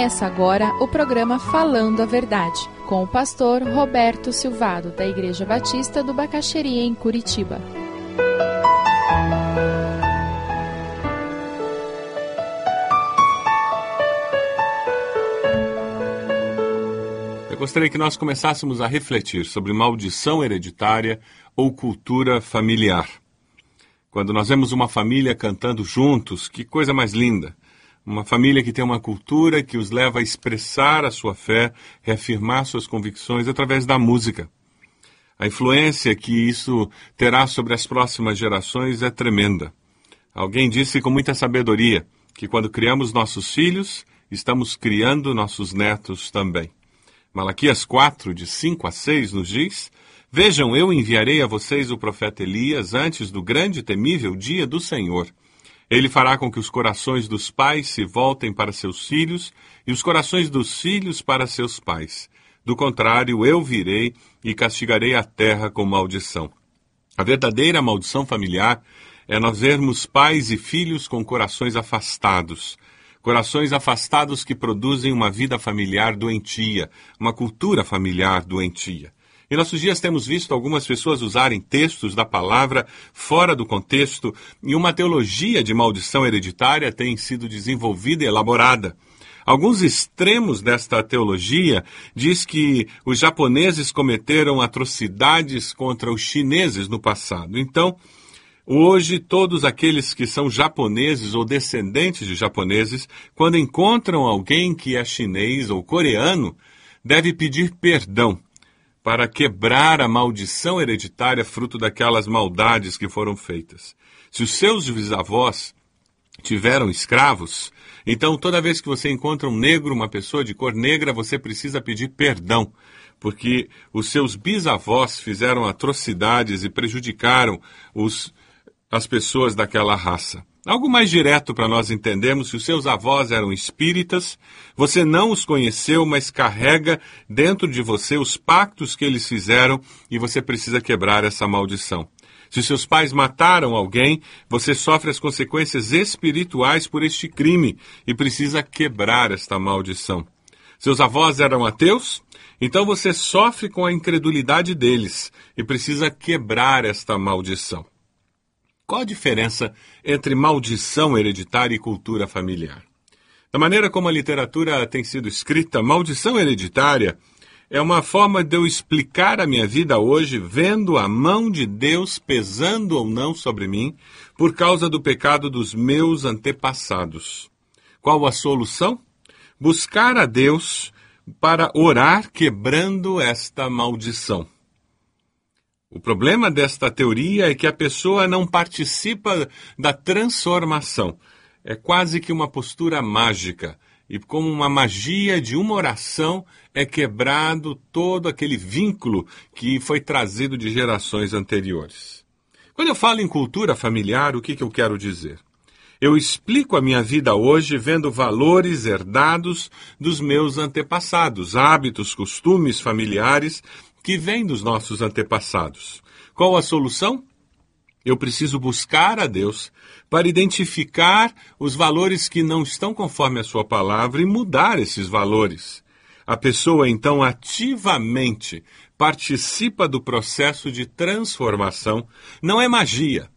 Começa agora o programa Falando a Verdade, com o pastor Roberto Silvado, da Igreja Batista do Bacaxeria, em Curitiba. Eu gostaria que nós começássemos a refletir sobre maldição hereditária ou cultura familiar. Quando nós vemos uma família cantando juntos, que coisa mais linda! Uma família que tem uma cultura que os leva a expressar a sua fé, reafirmar suas convicções através da música. A influência que isso terá sobre as próximas gerações é tremenda. Alguém disse com muita sabedoria que quando criamos nossos filhos, estamos criando nossos netos também. Malaquias 4, de 5 a 6, nos diz: Vejam, eu enviarei a vocês o profeta Elias antes do grande e temível dia do Senhor. Ele fará com que os corações dos pais se voltem para seus filhos e os corações dos filhos para seus pais. Do contrário, eu virei e castigarei a terra com maldição. A verdadeira maldição familiar é nós vermos pais e filhos com corações afastados. Corações afastados que produzem uma vida familiar doentia, uma cultura familiar doentia. Em nossos dias temos visto algumas pessoas usarem textos da palavra fora do contexto e uma teologia de maldição hereditária tem sido desenvolvida e elaborada. Alguns extremos desta teologia diz que os japoneses cometeram atrocidades contra os chineses no passado. Então, Hoje, todos aqueles que são japoneses ou descendentes de japoneses, quando encontram alguém que é chinês ou coreano, deve pedir perdão para quebrar a maldição hereditária fruto daquelas maldades que foram feitas. Se os seus bisavós tiveram escravos, então toda vez que você encontra um negro, uma pessoa de cor negra, você precisa pedir perdão, porque os seus bisavós fizeram atrocidades e prejudicaram os, as pessoas daquela raça. Algo mais direto para nós entendermos: se os seus avós eram espíritas, você não os conheceu, mas carrega dentro de você os pactos que eles fizeram e você precisa quebrar essa maldição. Se seus pais mataram alguém, você sofre as consequências espirituais por este crime e precisa quebrar esta maldição. Seus avós eram ateus? Então você sofre com a incredulidade deles e precisa quebrar esta maldição. Qual a diferença entre maldição hereditária e cultura familiar? Da maneira como a literatura tem sido escrita, maldição hereditária é uma forma de eu explicar a minha vida hoje vendo a mão de Deus pesando ou não sobre mim por causa do pecado dos meus antepassados. Qual a solução? Buscar a Deus para orar quebrando esta maldição. O problema desta teoria é que a pessoa não participa da transformação. É quase que uma postura mágica. E como uma magia de uma oração é quebrado todo aquele vínculo que foi trazido de gerações anteriores. Quando eu falo em cultura familiar, o que, que eu quero dizer? Eu explico a minha vida hoje vendo valores herdados dos meus antepassados, hábitos, costumes familiares que vem dos nossos antepassados. Qual a solução? Eu preciso buscar a Deus para identificar os valores que não estão conforme a Sua palavra e mudar esses valores. A pessoa, então, ativamente participa do processo de transformação. Não é magia.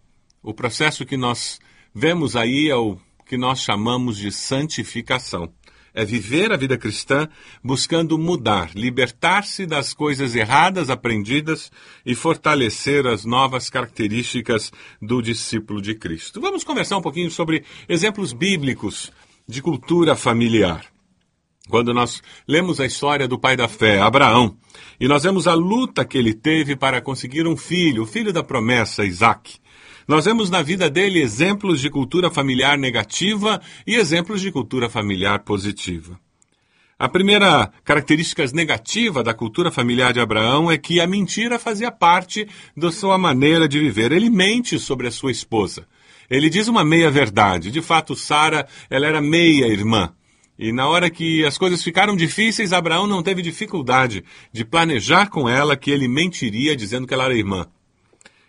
O processo que nós vemos aí é o que nós chamamos de santificação é viver a vida cristã buscando mudar, libertar-se das coisas erradas aprendidas e fortalecer as novas características do discípulo de Cristo. Vamos conversar um pouquinho sobre exemplos bíblicos de cultura familiar. Quando nós lemos a história do pai da fé, Abraão, e nós vemos a luta que ele teve para conseguir um filho, o filho da promessa, Isaac. Nós vemos na vida dele exemplos de cultura familiar negativa e exemplos de cultura familiar positiva. A primeira característica negativa da cultura familiar de Abraão é que a mentira fazia parte da sua maneira de viver. Ele mente sobre a sua esposa. Ele diz uma meia-verdade. De fato, Sara, ela era meia-irmã. E na hora que as coisas ficaram difíceis, Abraão não teve dificuldade de planejar com ela que ele mentiria dizendo que ela era irmã.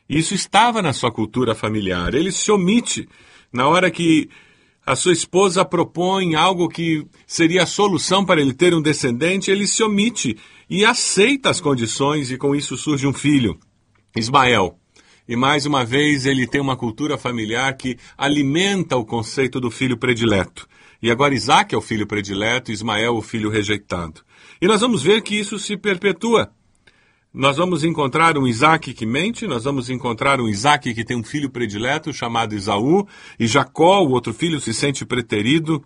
Isso estava na sua cultura familiar. Ele se omite na hora que a sua esposa propõe algo que seria a solução para ele ter um descendente, ele se omite e aceita as condições, e com isso surge um filho, Ismael. E mais uma vez ele tem uma cultura familiar que alimenta o conceito do filho predileto. E agora Isaac é o filho predileto, Ismael o filho rejeitado. E nós vamos ver que isso se perpetua. Nós vamos encontrar um Isaac que mente, nós vamos encontrar um Isaac que tem um filho predileto chamado Isaú, e Jacó, o outro filho, se sente preterido.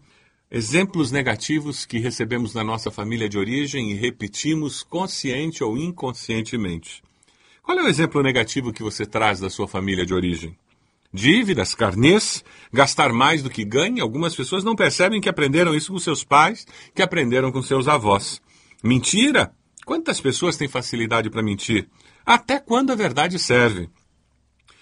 Exemplos negativos que recebemos na nossa família de origem e repetimos consciente ou inconscientemente. Qual é o exemplo negativo que você traz da sua família de origem? Dívidas, carnês, gastar mais do que ganha. Algumas pessoas não percebem que aprenderam isso com seus pais, que aprenderam com seus avós. Mentira. Quantas pessoas têm facilidade para mentir? Até quando a verdade serve?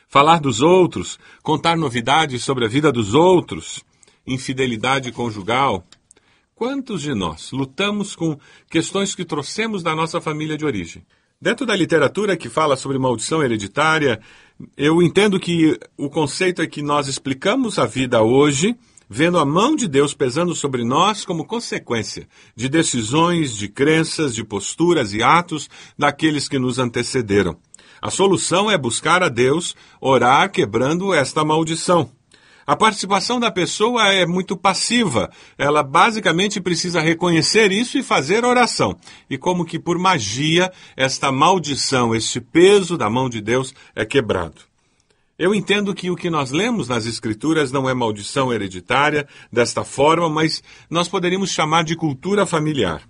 Falar dos outros, contar novidades sobre a vida dos outros, infidelidade conjugal. Quantos de nós lutamos com questões que trouxemos da nossa família de origem? Dentro da literatura que fala sobre maldição hereditária, eu entendo que o conceito é que nós explicamos a vida hoje vendo a mão de Deus pesando sobre nós como consequência de decisões, de crenças, de posturas e atos daqueles que nos antecederam. A solução é buscar a Deus, orar quebrando esta maldição. A participação da pessoa é muito passiva. Ela basicamente precisa reconhecer isso e fazer oração. E como que por magia, esta maldição, este peso da mão de Deus é quebrado. Eu entendo que o que nós lemos nas Escrituras não é maldição hereditária desta forma, mas nós poderíamos chamar de cultura familiar.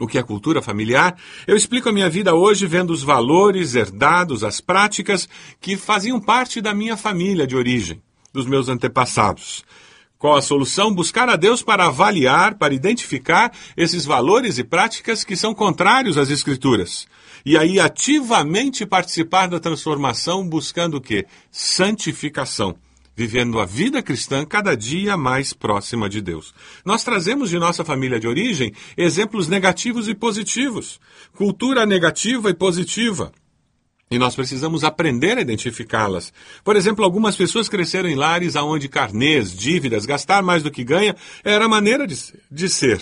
O que é cultura familiar? Eu explico a minha vida hoje vendo os valores herdados, as práticas que faziam parte da minha família de origem dos meus antepassados. Qual a solução? Buscar a Deus para avaliar, para identificar esses valores e práticas que são contrários às Escrituras. E aí ativamente participar da transformação, buscando o quê? Santificação. Vivendo a vida cristã cada dia mais próxima de Deus. Nós trazemos de nossa família de origem exemplos negativos e positivos. Cultura negativa e positiva. E nós precisamos aprender a identificá-las. Por exemplo, algumas pessoas cresceram em lares onde carnês, dívidas, gastar mais do que ganha era a maneira de, de ser.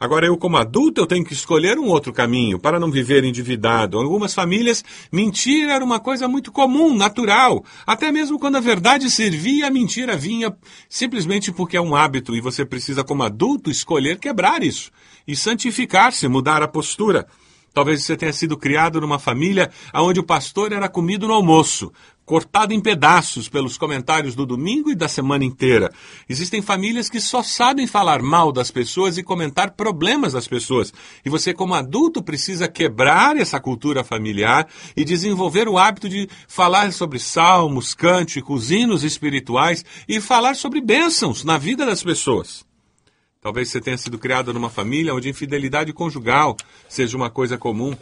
Agora, eu, como adulto, eu tenho que escolher um outro caminho para não viver endividado. Em algumas famílias, mentir era uma coisa muito comum, natural. Até mesmo quando a verdade servia, a mentira vinha simplesmente porque é um hábito e você precisa, como adulto, escolher quebrar isso e santificar-se, mudar a postura. Talvez você tenha sido criado numa família onde o pastor era comido no almoço, cortado em pedaços pelos comentários do domingo e da semana inteira. Existem famílias que só sabem falar mal das pessoas e comentar problemas das pessoas. E você, como adulto, precisa quebrar essa cultura familiar e desenvolver o hábito de falar sobre salmos, cânticos, hinos espirituais e falar sobre bênçãos na vida das pessoas. Talvez você tenha sido criado numa família onde infidelidade conjugal seja uma coisa comum.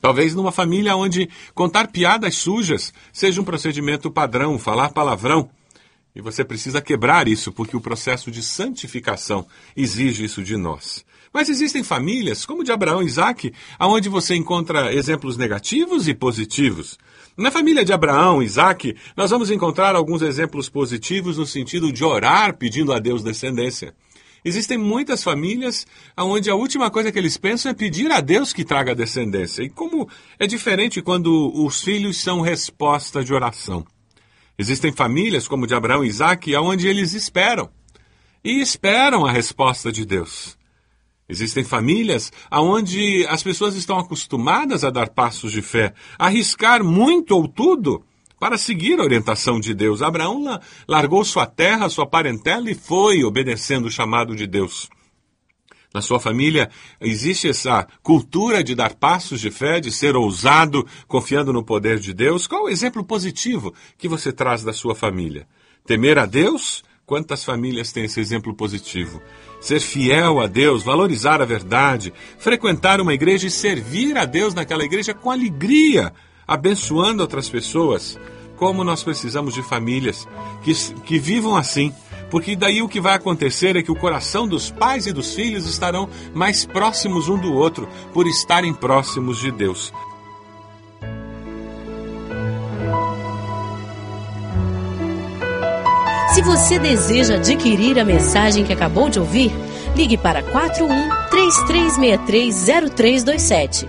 Talvez numa família onde contar piadas sujas seja um procedimento padrão, falar palavrão. E você precisa quebrar isso, porque o processo de santificação exige isso de nós. Mas existem famílias, como de Abraão e Isaac, onde você encontra exemplos negativos e positivos. Na família de Abraão e Isaac, nós vamos encontrar alguns exemplos positivos no sentido de orar pedindo a Deus descendência. Existem muitas famílias onde a última coisa que eles pensam é pedir a Deus que traga descendência. E como é diferente quando os filhos são resposta de oração. Existem famílias, como de Abraão e Isaac, onde eles esperam. E esperam a resposta de Deus. Existem famílias onde as pessoas estão acostumadas a dar passos de fé, arriscar muito ou tudo para seguir a orientação de Deus. Abraão largou sua terra, sua parentela e foi obedecendo o chamado de Deus. Na sua família existe essa cultura de dar passos de fé, de ser ousado, confiando no poder de Deus. Qual o exemplo positivo que você traz da sua família? Temer a Deus? Quantas famílias têm esse exemplo positivo? Ser fiel a Deus, valorizar a verdade, frequentar uma igreja e servir a Deus naquela igreja com alegria, abençoando outras pessoas. Como nós precisamos de famílias que, que vivam assim, porque daí o que vai acontecer é que o coração dos pais e dos filhos estarão mais próximos um do outro, por estarem próximos de Deus. Se você deseja adquirir a mensagem que acabou de ouvir, ligue para 41 33630327.